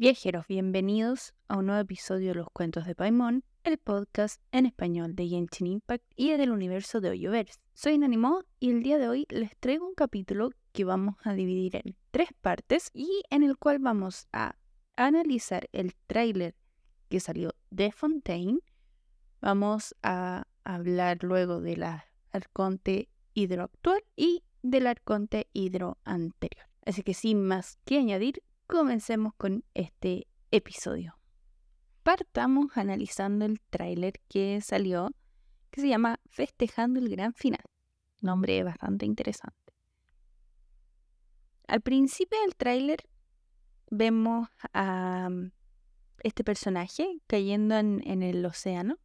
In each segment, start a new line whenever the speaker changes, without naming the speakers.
Viajeros, bienvenidos a un nuevo episodio de Los Cuentos de Paimon, el podcast en español de Genshin Impact y del universo de Hoyoverse. Soy Nanimo y el día de hoy les traigo un capítulo que vamos a dividir en tres partes y en el cual vamos a analizar el tráiler que salió de Fontaine. Vamos a hablar luego de la Arconte Hidro actual y del Arconte Hidro anterior. Así que sin más que añadir, comencemos con este episodio. Partamos analizando el tráiler que salió, que se llama Festejando el Gran Final. Nombre bastante interesante. Al principio del tráiler vemos a mm, este personaje cayendo en, el océano,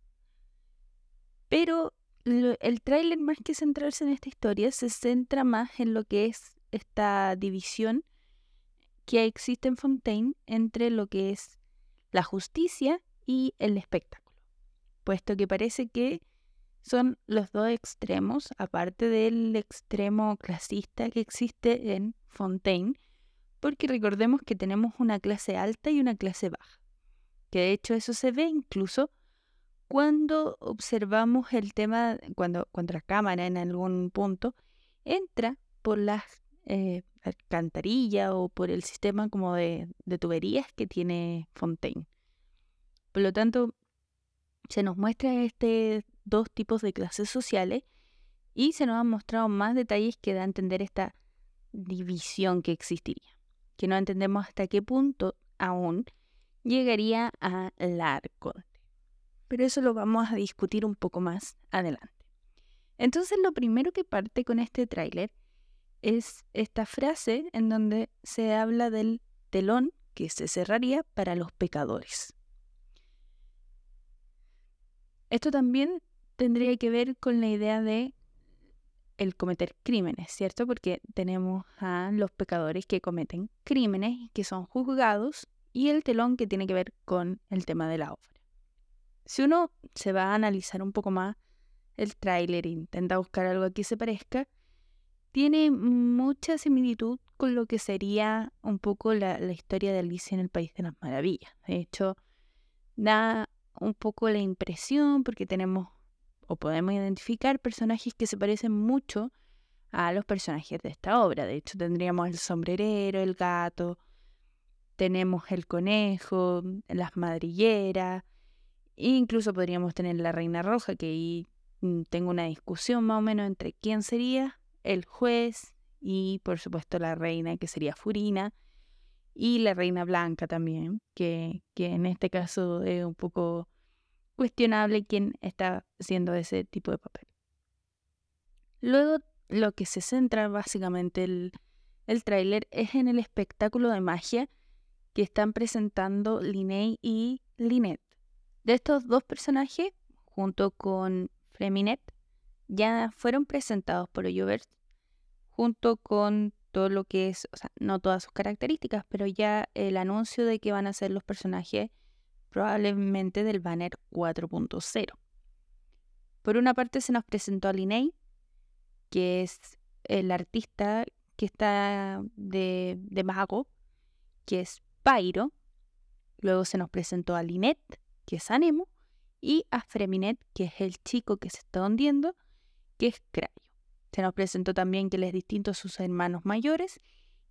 pero el tráiler más que centrarse en esta historia se centra más en lo que es esta división que existe en Fontaine entre lo que es la justicia y el espectáculo, puesto que parece que son los dos extremos, aparte del extremo clasista que existe en Fontaine, porque recordemos que tenemos una clase alta y una clase baja, que de hecho eso se ve incluso cuando observamos el tema, cuando, cuando la cámara en algún punto entra por las eh, alcantarilla o por el sistema como de, tuberías que tiene Fontaine. Por lo tanto, se nos muestra este dos tipos de clases sociales y se nos han mostrado más detalles que da a entender esta división que existiría, que no entendemos hasta qué punto aún llegaría a la. Pero eso lo vamos a discutir un poco más adelante. Entonces lo primero que parte con este tráiler es esta frase en donde se habla del telón que se cerraría para los pecadores. Esto también tendría que ver con la idea de el cometer crímenes, ¿cierto? Porque tenemos a los pecadores que cometen crímenes que son juzgados y el telón que tiene que ver con el tema de la obra. Si uno se va a analizar un poco más el tráiler e intenta buscar algo que se parezca, tiene mucha similitud con lo que sería un poco la, historia de Alicia en el País de las Maravillas. De hecho, da un poco la impresión, porque tenemos o podemos identificar personajes que se parecen mucho a los personajes de esta obra. De hecho, tendríamos el sombrerero, el gato, tenemos el conejo, las madrilleras, e incluso podríamos tener la reina roja, que ahí mm, tengo una discusión más o menos entre quién sería el juez y por supuesto la reina que sería Furina y la reina blanca también, que, que en este caso es un poco cuestionable quién está haciendo ese tipo de papel. Luego lo que se centra básicamente el, el tráiler es en el espectáculo de magia que están presentando Linnea y Lynette. De estos dos personajes, junto con Freminet, ya fueron presentados por Oyovers junto con todo lo que es, o sea, no todas sus características, pero ya el anuncio de que van a ser los personajes probablemente del banner 4.0. Por una parte se nos presentó a Linnea, que es el artista que está de, de mago, que es Pyro. Luego se nos presentó a Lynette, que es Anemo, y a Freminet, que es el chico que se está hundiendo, que es Crayo. Se nos presentó también que él es distinto a sus hermanos mayores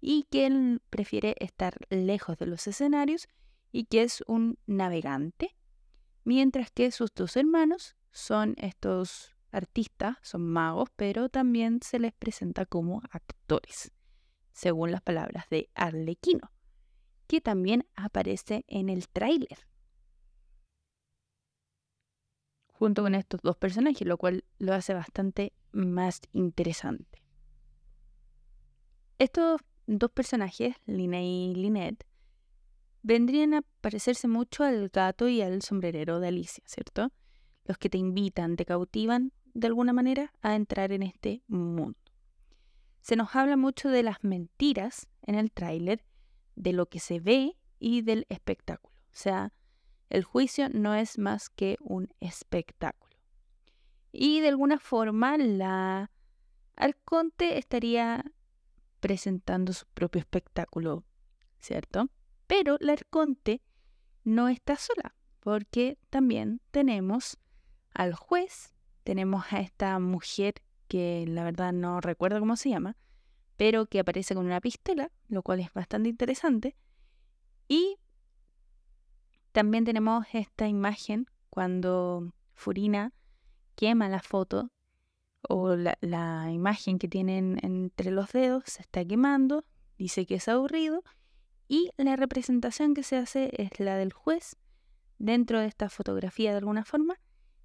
y que él prefiere estar lejos de los escenarios y que es un navegante, mientras que sus dos hermanos son estos artistas, son magos, pero también se les presenta como actores, según las palabras de Arlequino, que también aparece en el tráiler. Junto con estos dos personajes, lo cual lo hace bastante más interesante. Estos dos personajes, Lina y Lynette, vendrían a parecerse mucho al gato y al sombrerero de Alicia, ¿cierto? Los que te invitan, te cautivan de alguna manera a entrar en este mundo. Se nos habla mucho de las mentiras en el tráiler, de lo que se ve y del espectáculo. O sea, el juicio no es más que un espectáculo. Y de alguna forma la Arconte estaría presentando su propio espectáculo, ¿cierto? Pero la arconte no está sola, porque también tenemos al juez, tenemos a esta mujer que la verdad no recuerdo cómo se llama, pero que aparece con una pistola, lo cual es bastante interesante. Y también tenemos esta imagen cuando Furina quema la foto o la, imagen que tienen entre los dedos se está quemando, dice que es aburrido y la representación que se hace es la del juez dentro de esta fotografía de alguna forma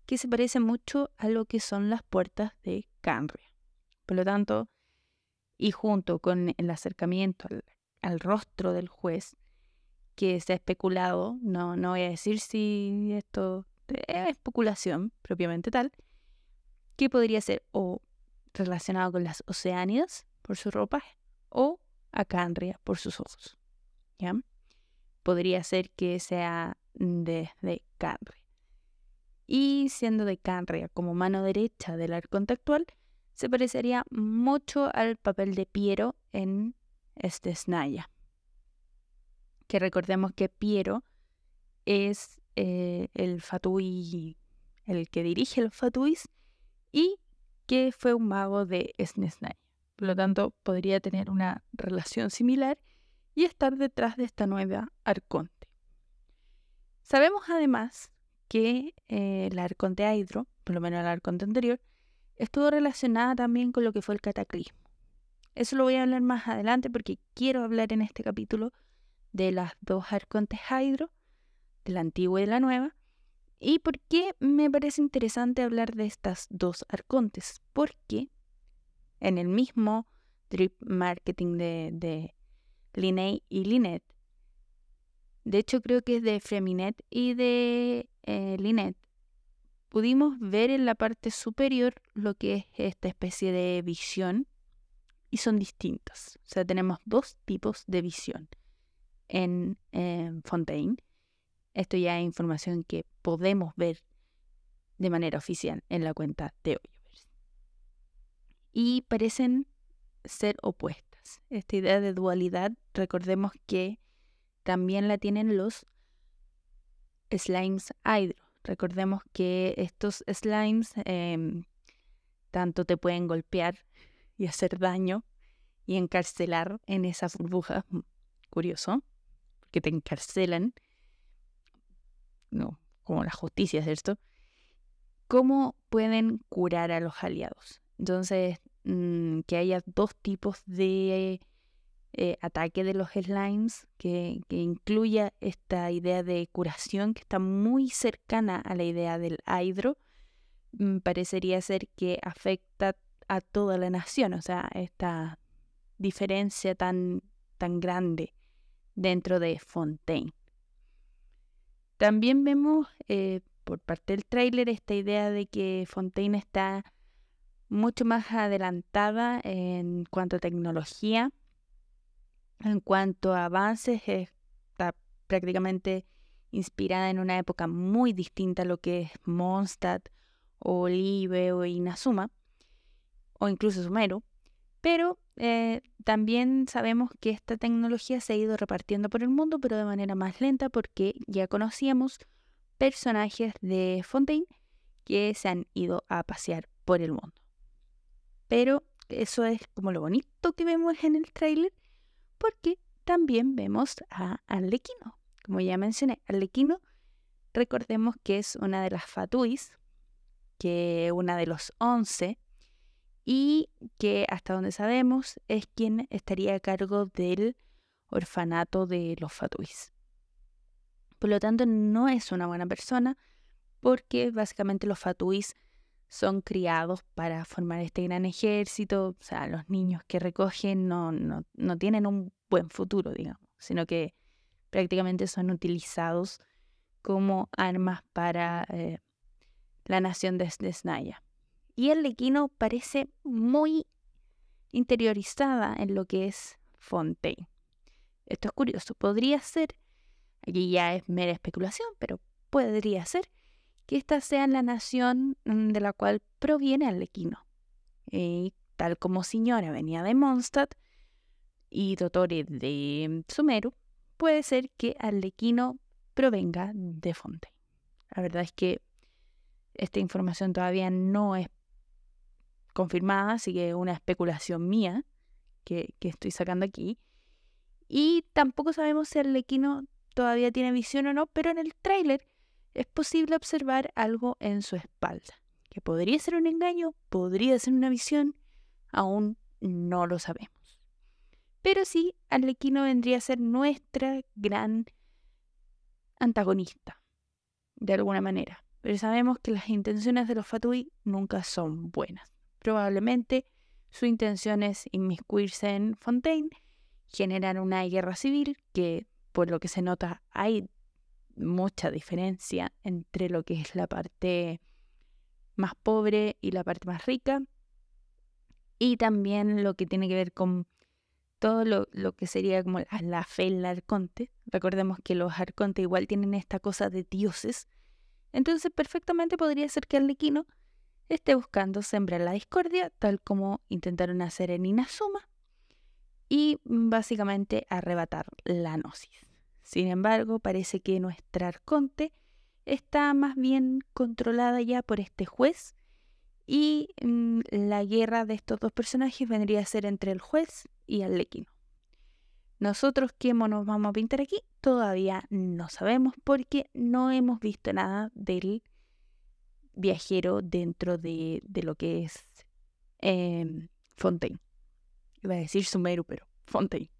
que se parece mucho a lo que son las puertas de Canria. Por lo tanto, y junto con el acercamiento al, rostro del juez, que se ha especulado, no, no voy a decir si esto es especulación propiamente tal, que podría ser o relacionado con las oceánidas por su ropa o a Canria por sus ojos. ¿ya? Podría ser que sea de, de Canria. Y siendo de Canria como mano derecha del arconte actual, se parecería mucho al papel de Piero en este Snaya. Que recordemos que Piero es eh, el Fatui, el que dirige los Fatuis, y que fue un mago de Snesnaya. Por lo tanto, podría tener una relación similar y estar detrás de esta nueva arconte. Sabemos además que eh, la arconte Hydro, por lo menos la arconte anterior, estuvo relacionada también con lo que fue el cataclismo. Eso lo voy a hablar más adelante porque quiero hablar en este capítulo de las dos arcontes Hydro, de la antigua y de la nueva, y por qué me parece interesante hablar de estas dos arcontes. Porque en el mismo drip marketing de, de y Linet, de hecho creo que es de Freminet y de eh, Linet, pudimos ver en la parte superior lo que es esta especie de visión y son distintos. O sea, tenemos dos tipos de visión en Fontaine. Esto ya es información que podemos ver de manera oficial en la cuenta de Hoyoverse. Y parecen ser opuestas. Esta idea de dualidad, recordemos que también la tienen los slimes hydro. Recordemos que estos slimes em, tanto te pueden golpear y hacer daño y encarcelar en esa burbuja. Mm, curioso, porque te encarcelan. No, como la justicia es esto. ¿Cómo pueden curar a los aliados? Entonces, mm, que haya dos tipos de eh, ataque de los slimes que, que, incluya esta idea de curación que está muy cercana a la idea del hydro, mm, parecería ser que afecta a toda la nación, o sea, esta diferencia tan, tan grande dentro de Fontaine. También vemos eh, por parte del tráiler esta idea de que Fontaine está mucho más adelantada en cuanto a tecnología en cuanto a avances, está prácticamente inspirada en una época muy distinta a lo que es Mondstadt Olive o Inazuma, o incluso Sumero, pero eh, también sabemos que esta tecnología se ha ido repartiendo por el mundo, pero de manera más lenta porque ya conocíamos personajes de Fontaine que se han ido a pasear por el mundo. Pero eso es como lo bonito que vemos en el tráiler porque también vemos a Arlequino. Como ya mencioné, Arlequino, recordemos que es una de las Fatuis, que una de los once, y que hasta donde sabemos es quien estaría a cargo del orfanato de los Fatuis. Por lo tanto, no es una buena persona porque básicamente los Fatuis son criados para formar este gran ejército, o sea, los niños que recogen no, no, no tienen un buen futuro, digamos, sino que prácticamente son utilizados como armas para eh, la nación de, Snaya. Y el lequino parece muy interiorizada en lo que es Fontaine. Esto es curioso, podría ser, aquí ya es mera especulación, pero podría ser que esta sea la nación mm, de la cual proviene Arlequino. Y tal como señora venía de Mondstadt y Dottore de Sumeru, puede ser que Arlequino provenga de Fontaine. La verdad es que esta información todavía no es confirmada, así que es una especulación mía que, estoy sacando aquí. Y tampoco sabemos si Arlequino todavía tiene visión o no, pero en el tráiler es posible observar algo en su espalda, que podría ser un engaño, podría ser una visión, aún no lo sabemos. Pero sí, Arlequino vendría a ser nuestra gran antagonista, de alguna manera. Pero sabemos que las intenciones de los Fatui nunca son buenas. Probablemente su intención es inmiscuirse en Fontaine, generar una guerra civil, que por lo que se nota hay mucha diferencia entre lo que es la parte más pobre y la parte más rica. Y también lo que tiene que ver con todo lo, que sería como la, fe en el arconte. Recordemos que los arcontes igual tienen esta cosa de dioses. Entonces perfectamente podría ser que Arlequino esté buscando sembrar la discordia, tal como intentaron hacer en Inazuma, y básicamente arrebatar la gnosis. Sin embargo, parece que nuestra arconte está más bien controlada ya por este juez y mm, la guerra de estos dos personajes vendría a ser entre el juez y Arlequino. Nosotros qué nos vamos a pintar aquí todavía no sabemos porque no hemos visto nada del viajero dentro de, lo que es eh, Fontaine. Iba a decir Sumeru, pero Fontaine.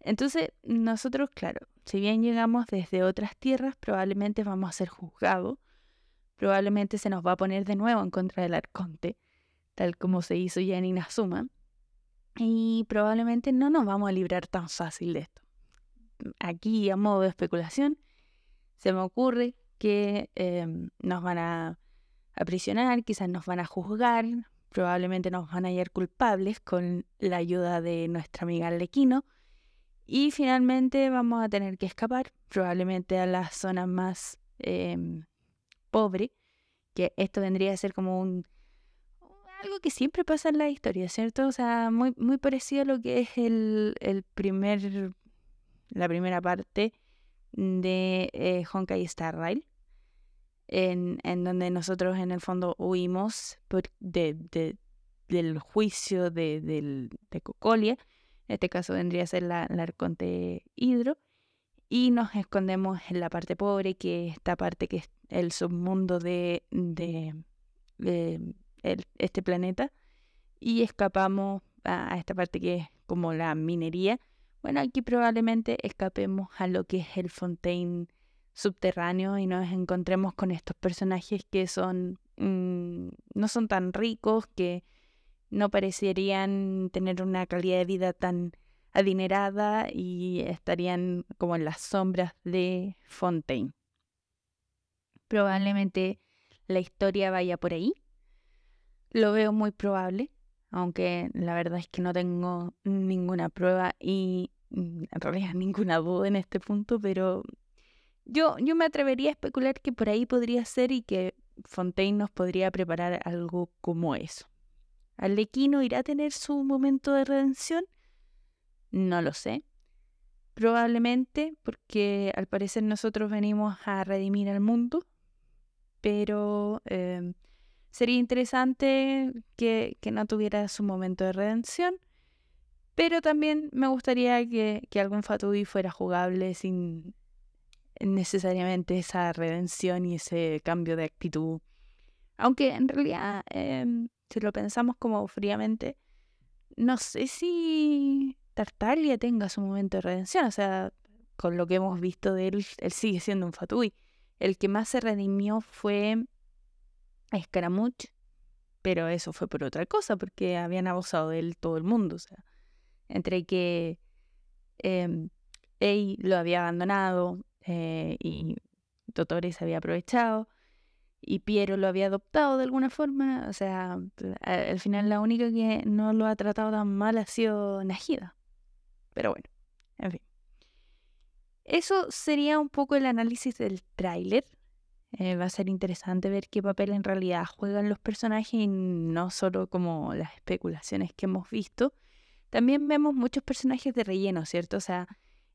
Entonces, nosotros, claro, si bien llegamos desde otras tierras, probablemente vamos a ser juzgados probablemente se nos va a poner de nuevo en contra del arconte, tal como se hizo ya en Inazuma, y probablemente no nos vamos a librar tan fácil de esto. Aquí, a modo de especulación, se me ocurre que em, nos van a aprisionar, quizás nos van a juzgar, probablemente nos van a hallar culpables con la ayuda de nuestra amiga Arlequino, y finalmente vamos a tener que escapar, probablemente a las zonas más em, pobre, que esto vendría a ser como un algo que siempre pasa en la historia, ¿cierto? O sea, muy, muy parecido a lo que es el, el primer, la primera parte de eh, Honkai Star Rail, en, en, donde nosotros en el fondo huimos por, de, de, del juicio de, de, de Cocolia, en este caso vendría a ser la, la Arconte Hidro, y nos escondemos en la parte pobre, que es esta parte que es el submundo de, de, este planeta, y escapamos a, esta parte que es como la minería. Bueno, aquí probablemente escapemos a lo que es el Fontaine subterráneo y nos encontremos con estos personajes que son mm, no son tan ricos, que no parecerían tener una calidad de vida tan adinerada y estarían como en las sombras de Fontaine. Probablemente la historia vaya por ahí. Lo veo muy probable, aunque la verdad es que no tengo ninguna prueba y mm, en realidad ninguna duda en este punto, pero yo, yo me atrevería a especular que por ahí podría ser y que Fontaine nos podría preparar algo como eso. ¿Arlequino irá a tener su momento de redención? No lo sé. Probablemente porque al parecer nosotros venimos a redimir al mundo, pero em, sería interesante que, no tuviera su momento de redención. Pero también me gustaría que, algún Fatui fuera jugable sin necesariamente esa redención y ese cambio de actitud. Aunque en realidad, em, si lo pensamos como fríamente, no sé si Tartaglia tenga su momento de redención. O sea, con lo que hemos visto de él, él sigue siendo un Fatui. El que más se redimió fue Escaramuch, pero eso fue por otra cosa, porque habían abusado de él todo el mundo. O sea, entre que eh, lo había abandonado eh, y Totore se había aprovechado y Piero lo había adoptado de alguna forma. O sea, al final la única que no lo ha tratado tan mal ha sido Najida. Pero bueno, en fin. Eso sería un poco el análisis del tráiler. Eh, va a ser interesante ver qué papel en realidad juegan los personajes y no solo como las especulaciones que hemos visto. También vemos muchos personajes de relleno, ¿cierto? O sea,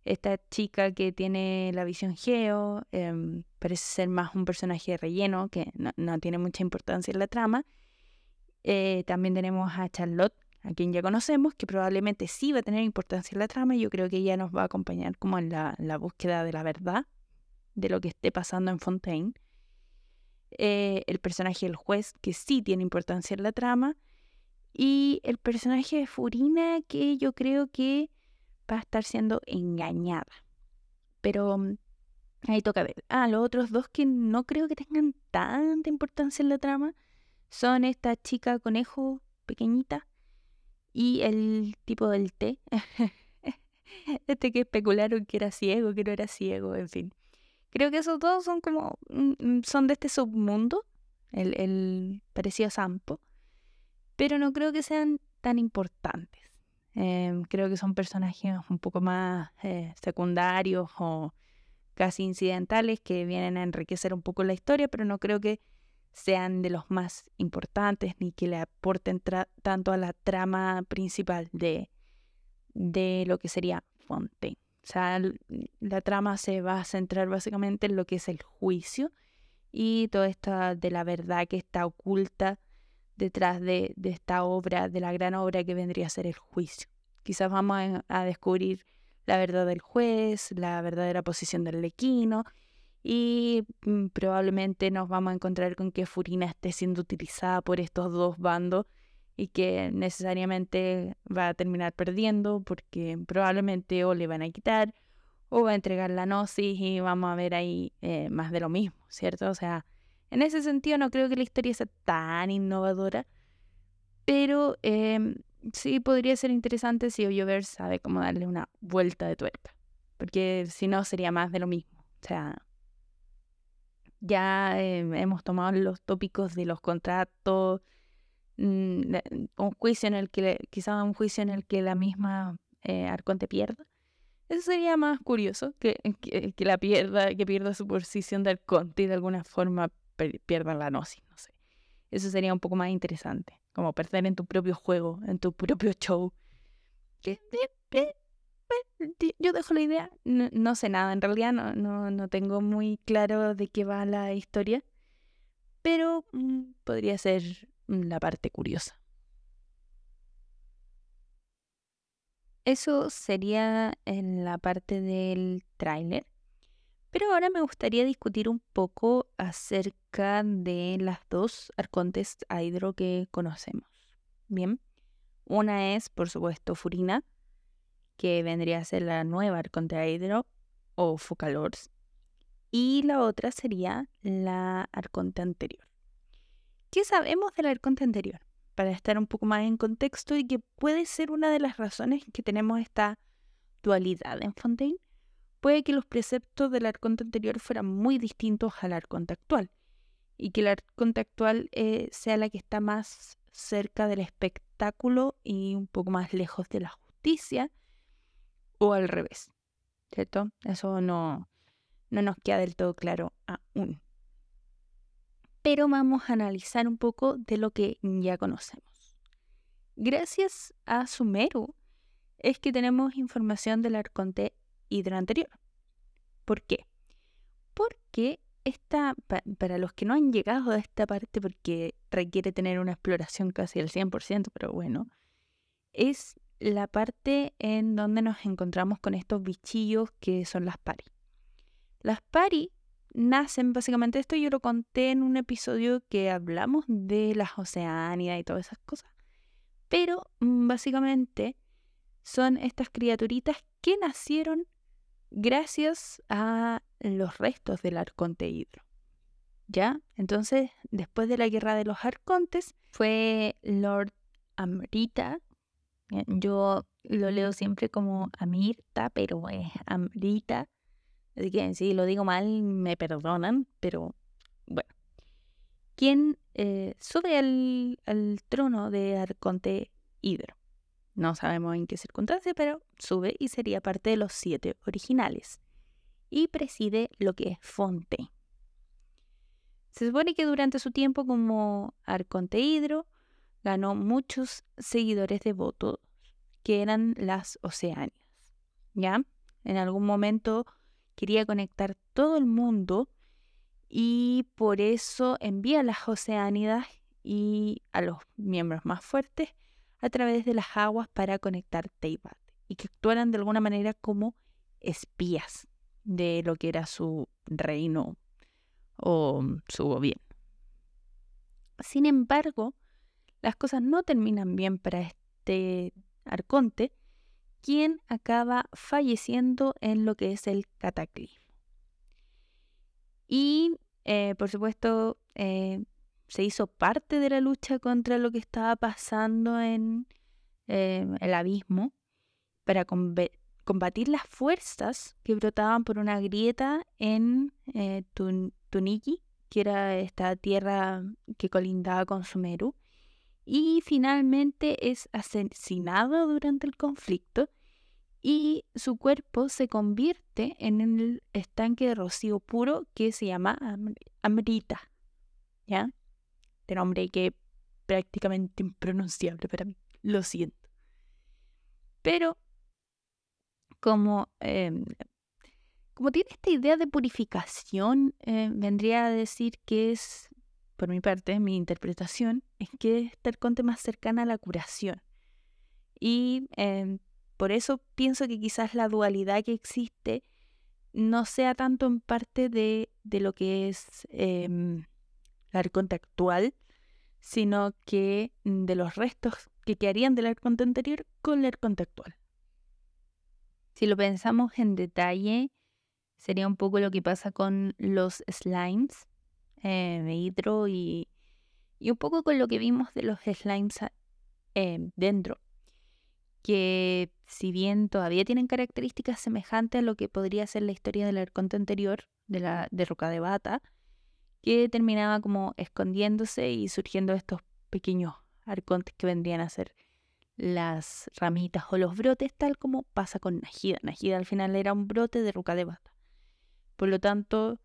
esta chica que tiene la visión geo, em, parece ser más un personaje de relleno que no, tiene mucha importancia en la trama. Eh, también tenemos a Charlotte, a quien ya conocemos, que probablemente sí va a tener importancia en la trama. Yo creo que ella nos va a acompañar como en la, búsqueda de la verdad de lo que esté pasando en Fontaine. Eh, el personaje del juez, que sí tiene importancia en la trama. Y el personaje de Furina, que yo creo que va a estar siendo engañada. Pero mm, ahí toca ver. Ah, los otros dos que no creo que tengan tanta importancia en la trama son esta chica conejo pequeñita y el tipo del té. este que especularon que era ciego, que no era ciego, en fin. Creo que esos dos son como, mm, mm, son de este submundo, el, el parecido a Sampo, pero no creo que sean tan importantes. Em, creo que son personajes un poco más eh, secundarios o casi incidentales que vienen a enriquecer un poco la historia, pero no creo que sean de los más importantes ni que le aporten tanto a la trama principal de, de lo que sería Fontaine. O sea, la trama se va a centrar básicamente en lo que es el juicio y toda esta de la verdad que está oculta detrás de, esta obra, de la gran obra que vendría a ser el juicio. Quizás vamos a, descubrir la verdad del juez, la verdadera posición del lequino y mm, probablemente nos vamos a encontrar con que Furina esté siendo utilizada por estos dos bandos y que necesariamente va a terminar perdiendo porque probablemente o le van a quitar o va a entregar la gnosis y vamos a ver ahí eh, más de lo mismo, ¿cierto? O sea, en ese sentido no creo que la historia sea tan innovadora, pero em, sí podría ser interesante si Ollover sabe cómo darle una vuelta de tuerca, porque si no sería más de lo mismo. O sea, ya em, hemos tomado los tópicos de los contratos, mm, un juicio en el que, quizá un juicio en el que la misma eh, Arconte pierda. Eso sería más curioso, que, que, la pierda, que pierda su posición de Arconte y de alguna forma pierdan la gnosis, no sé. Eso sería un poco más interesante, como perder en tu propio juego, en tu propio show. yo dejo la idea, no, sé nada, en realidad no, no, no, tengo muy claro de qué va la historia, pero mm, podría ser la parte curiosa. Eso sería en la parte del tráiler. Pero ahora me gustaría discutir un poco acerca de las dos arcontes a hidro que conocemos. Bien, una es, por supuesto, Furina, que vendría a ser la nueva arconte a hidro o Focalors, y la otra sería la arconte anterior. ¿Qué sabemos del arconte anterior? Para estar un poco más en contexto y que puede ser una de las razones que tenemos esta dualidad en Fontaine puede que los preceptos del arconte anterior fueran muy distintos al arconte actual y que el arconte actual eh, sea la que está más cerca del espectáculo y un poco más lejos de la justicia o al revés, ¿cierto? Eso no, no nos queda del todo claro aún. Pero vamos a analizar un poco de lo que ya conocemos. Gracias a Sumeru es que tenemos información del arconte hidro anterior. ¿Por qué? Porque esta, para los que no han llegado a esta parte, porque requiere tener una exploración casi al 100%, pero bueno, es la parte en donde nos encontramos con estos bichillos que son las pari. Las pari nacen básicamente, esto yo lo conté en un episodio que hablamos de las oceánidas y todas esas cosas, pero mm, básicamente son estas criaturitas que nacieron gracias a los restos del arconte hidro. ¿Ya? Entonces, después de la guerra de los arcontes, fue Lord Amrita. Yo lo leo siempre como Amirta, pero es Amrita. Así que si lo digo mal, me perdonan, pero bueno. Quien eh, sube al, al trono de Arconte Hidro. No sabemos en qué circunstancia, pero sube y sería parte de los siete originales. Y preside lo que es Fonte. Se supone que durante su tiempo como Arconte Hidro ganó muchos seguidores devotos que eran las Oceánias. ¿Ya? En algún momento quería conectar todo el mundo y por eso envía a las Oceánidas y a los miembros más fuertes a través de las aguas para conectar Teibat y que actuaran de alguna manera como espías de lo que era su reino o su gobierno. Sin embargo, las cosas no terminan bien para este arconte, quien acaba falleciendo en lo que es el cataclismo. Y, eh, por supuesto, eh, se hizo parte de la lucha contra lo que estaba pasando en eh, el abismo para combatir las fuerzas que brotaban por una grieta en Tuniki, que era esta tierra que colindaba con Sumeru, y finalmente es asesinado durante el conflicto y su cuerpo se convierte en el estanque de rocío puro que se llama Amrita, ¿ya? De nombre que prácticamente impronunciable para mí, lo siento. Pero como, em, como tiene esta idea de purificación, eh, vendría a decir que es, por mi parte, mi interpretación, es que es el conte más cercana a la curación. Y em, por eso pienso que quizás la dualidad que existe no sea tanto en parte de, lo que es actual, sino que de los restos que quedarían del arconte anterior con el arconte actual. Si lo pensamos en detalle, sería un poco lo que pasa con los slimes eh, de hidro y, un poco con lo que vimos de los slimes eh, dentro que si bien todavía tienen características semejantes a lo que podría ser la historia del arconte anterior, de la de Roca de Bata, que terminaba como escondiéndose y surgiendo estos pequeños arcontes que vendrían a ser las ramitas o los brotes, tal como pasa con Najida. Najida al final era un brote de Roca de Bata. Por lo tanto,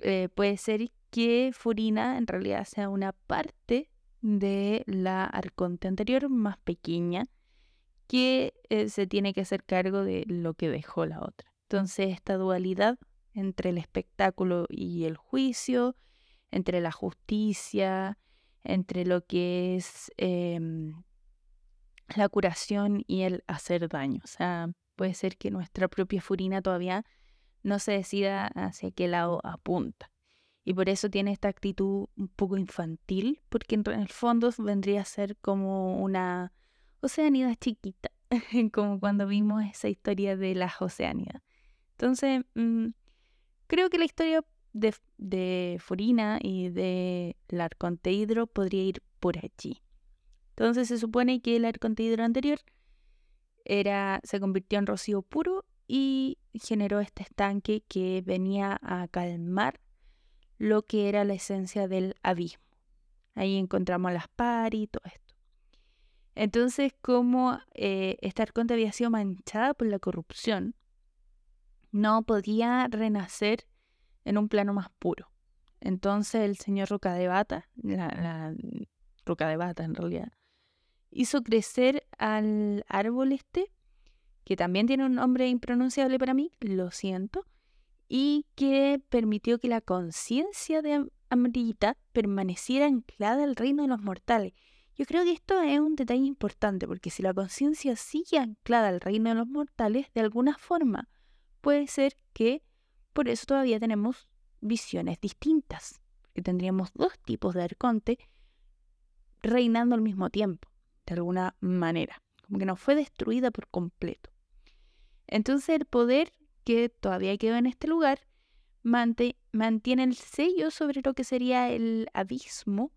eh, puede ser que Furina en realidad sea una parte de la arconte anterior más pequeña que eh, se tiene que hacer cargo de lo que dejó la otra. Entonces, esta dualidad entre el espectáculo y el juicio, entre la justicia, entre lo que es em, la curación y el hacer daño. O sea, puede ser que nuestra propia furina todavía no se decida hacia qué lado apunta. Y por eso tiene esta actitud un poco infantil, porque en el fondo vendría a ser como una Oceanida chiquita, como cuando vimos esa historia de las Oceánidas. Entonces, mm, creo que la historia de, Furina y de la Hidro podría ir por allí. Entonces se supone que el Hidro anterior era, se convirtió en rocío puro y generó este estanque que venía a calmar lo que era la esencia del abismo. Ahí encontramos las pari y todo esto. Entonces, como eh, esta arconte había sido manchada por la corrupción, no podía renacer en un plano más puro. Entonces el señor Roca de Bata, la, Roca de Bata en realidad, hizo crecer al árbol este, que también tiene un nombre impronunciable para mí, lo siento, y que permitió que la conciencia de Amrita permaneciera anclada al reino de los mortales yo creo que esto es un detalle importante porque si la conciencia sigue anclada al reino de los mortales, de alguna forma puede ser que por eso todavía tenemos visiones distintas, que tendríamos dos tipos de arconte reinando al mismo tiempo, de alguna manera, como que no fue destruida por completo. Entonces el poder que todavía quedó en este lugar mantiene el sello sobre lo que sería el abismo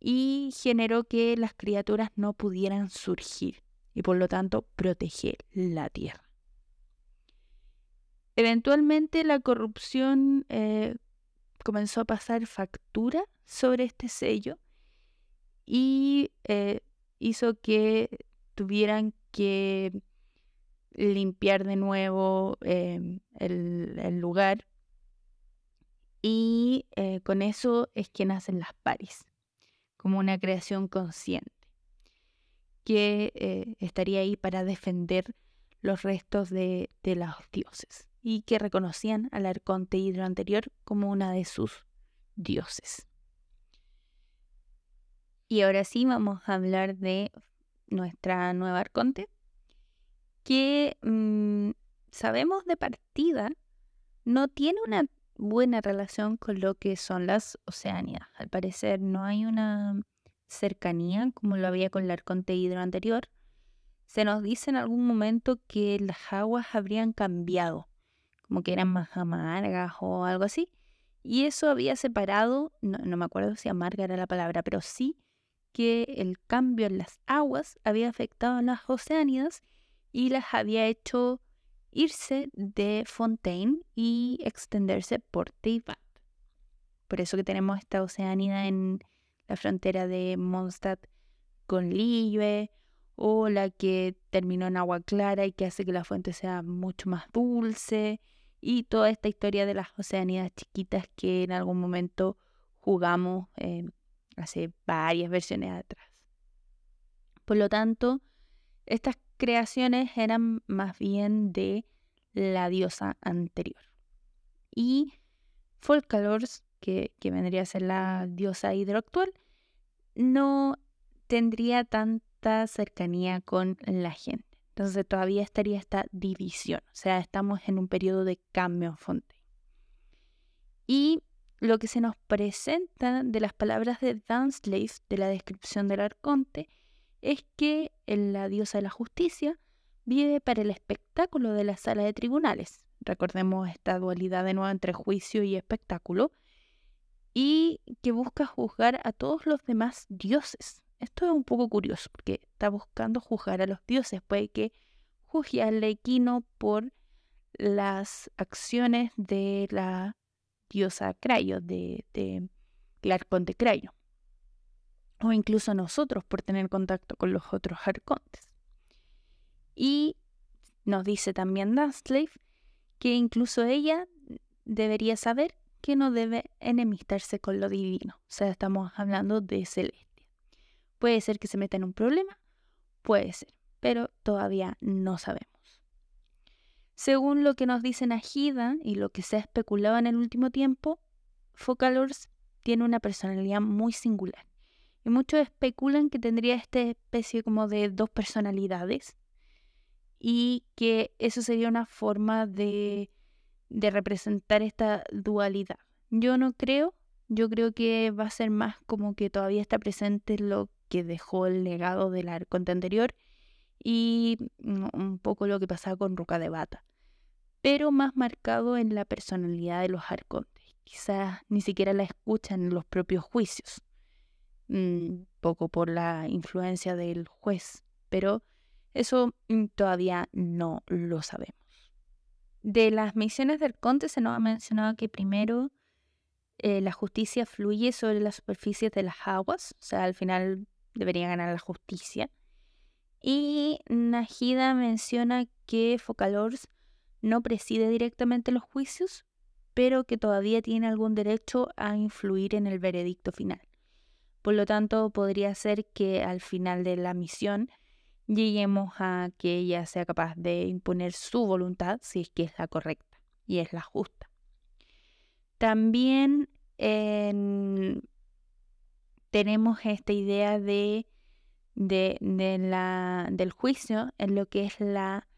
y generó que las criaturas no pudieran surgir y por lo tanto proteger la tierra. Eventualmente la corrupción eh, comenzó a pasar factura sobre este sello y eh, hizo que tuvieran que limpiar de nuevo em, el, lugar y eh, con eso es que nacen las paris como una creación consciente, que estaría ahí para defender los restos de, de los dioses y que reconocían al arconte hidro anterior como una de sus dioses. Y ahora sí vamos a hablar de nuestra nueva arconte, que mm, sabemos de partida no tiene una buena relación con lo que son las Oceánidas. Al parecer no hay una cercanía como lo había con el arconte hidro anterior. Se nos dice en algún momento que las aguas habrían cambiado, como que eran más amargas o algo así. Y eso había separado, no, no me acuerdo si amarga era la palabra, pero sí que el cambio en las aguas había afectado a las oceánidas y las había hecho irse de Fontaine y extenderse por Teyvat. Por eso que tenemos esta oceánida en la frontera de Mondstadt con Lille, o la que terminó en agua clara y que hace que la fuente sea mucho más dulce, y toda esta historia de las oceánidas chiquitas que en algún momento jugamos eh, hace varias versiones atrás. Por lo tanto, estas creaciones eran más bien de la diosa anterior. Y Folcalors, que, que vendría a ser la diosa hidroactual, no tendría tanta cercanía con la gente. Entonces todavía estaría esta división. O sea, estamos en un periodo de cambio en Fontaine. Y lo que se nos presenta de las palabras de Danslave, de la descripción del arconte, es que la diosa de la justicia vive para el espectáculo de la sala de tribunales. Recordemos esta dualidad de nuevo entre juicio y espectáculo. Y que busca juzgar a todos los demás dioses. Esto es un poco curioso porque está buscando juzgar a los dioses. Puede que juzgue a Lequino por las acciones de la diosa Crayo, de, de arconte Crayo o incluso nosotros por tener contacto con los otros arcontes. Y nos dice también Dustleif que incluso ella debería saber que no debe enemistarse con lo divino. O sea, estamos hablando de celestia. Puede ser que se meta en un problema, puede ser, pero todavía no sabemos. Según lo que nos dicen Agida y lo que se ha especulado en el último tiempo, Focalors tiene una personalidad muy singular y muchos especulan que tendría esta especie como de dos personalidades y que eso sería una forma de, de representar esta dualidad. Yo no creo, yo creo que va a ser más como que todavía está presente lo que dejó el legado del arconte anterior y un poco lo que pasaba con Ruca de Bata, pero más marcado en la personalidad de los arcontes. Quizás ni siquiera la escuchan en los propios juicios. Mm, poco por la influencia del juez, pero eso mm, todavía no lo sabemos. De las misiones del conte se nos ha mencionado que primero eh, la justicia fluye sobre las superficies de las aguas, o sea, al final debería ganar la justicia. Y Najida menciona que Focalors no preside directamente los juicios, pero que todavía tiene algún derecho a influir en el veredicto final. Por lo tanto, podría ser que al final de la misión lleguemos a que ella sea capaz de imponer su voluntad si es que es la correcta y es la justa. También tenemos esta idea de, la, del juicio en lo que es la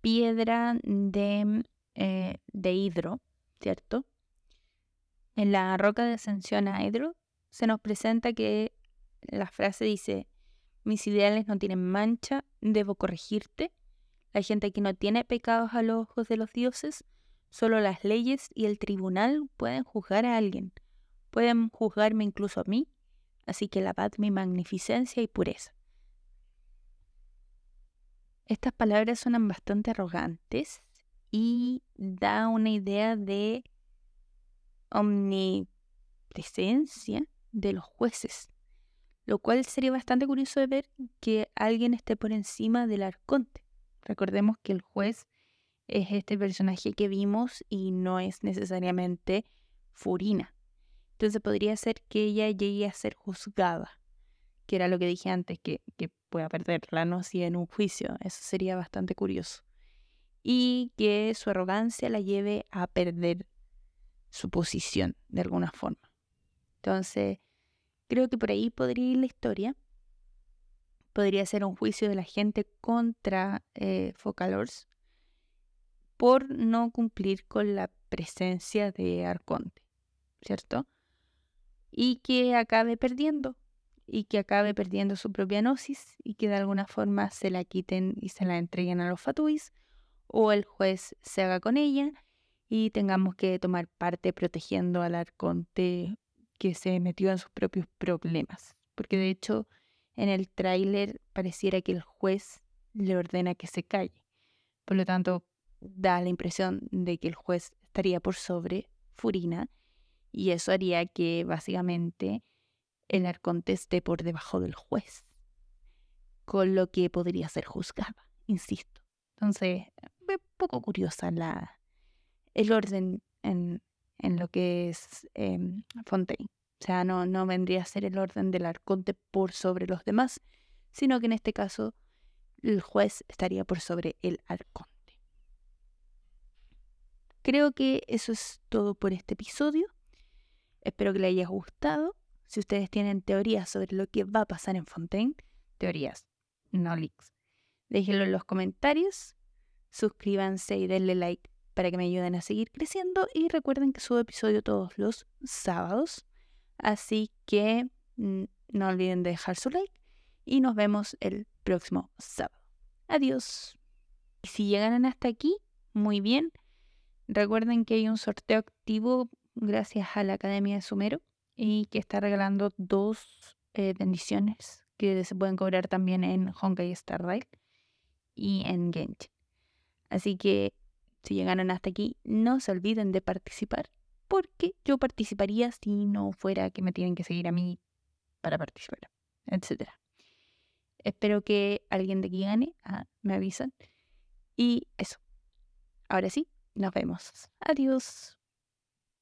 piedra de, eh, de hidro, ¿cierto? En la roca de ascensión a hidro se nos presenta que la frase dice, mis ideales no tienen mancha, debo corregirte. La gente que no tiene pecados a los ojos de los dioses, solo las leyes y el tribunal pueden juzgar a alguien. Pueden juzgarme incluso a mí, así que lavad mi magnificencia y pureza. Estas palabras suenan bastante arrogantes y da una idea de omnipresencia de los jueces, lo cual sería bastante curioso de ver que alguien esté por encima del arconte. Recordemos que el juez es este personaje que vimos y no es necesariamente Furina. Entonces podría ser que ella llegue a ser juzgada, que era lo que dije antes, que, que pueda perderla, ¿no? Si en un juicio, eso sería bastante curioso. y que su arrogancia la lleve a perder su posición de alguna forma. Entonces, creo que por ahí podría ir la historia. Podría ser un juicio de la gente contra eh, Focalors por no cumplir con la presencia de Arconte, ¿cierto? Y que acabe perdiendo, y que acabe perdiendo su propia gnosis y que de alguna forma se la quiten y se la entreguen a los fatuis o el juez se haga con ella y tengamos que tomar parte protegiendo al arconte que se metió en sus propios problemas. Porque de hecho en el tráiler pareciera que el juez le ordena que se calle. Por lo tanto, da la impresión de que el juez estaría por sobre Furina y eso haría que básicamente el arconte esté por debajo del juez, con lo que podría ser juzgada, insisto. Entonces, es poco curiosa la, el orden en, lo que es em, Fontaine. O sea, no, no vendría a ser el orden del arconte por sobre los demás, sino que en este caso el juez estaría por sobre el arconte. Creo que eso es todo por este episodio. Espero que le haya gustado. Si ustedes tienen teorías sobre lo que va a pasar en Fontaine, teorías, no leaks, déjenlo en los comentarios. Suscríbanse y denle like para que me ayuden a seguir creciendo. Y recuerden que subo episodio todos los sábados. Así que mm, no olviden de dejar su like y nos vemos el próximo sábado. Adiós. Y si llegaron hasta aquí, muy bien. Recuerden que hay un sorteo activo gracias a la Academia de Sumero y que está regalando dos eh, bendiciones que se pueden cobrar también en Honkai Star Rail y en Genshin. Así que si llegaron hasta aquí, no se olviden de participar, porque yo participaría si no fuera que me tienen que seguir a mí para participar, etc. Espero que alguien de aquí gane, ah, me avisan. Y eso. Ahora sí, nos vemos. Adiós.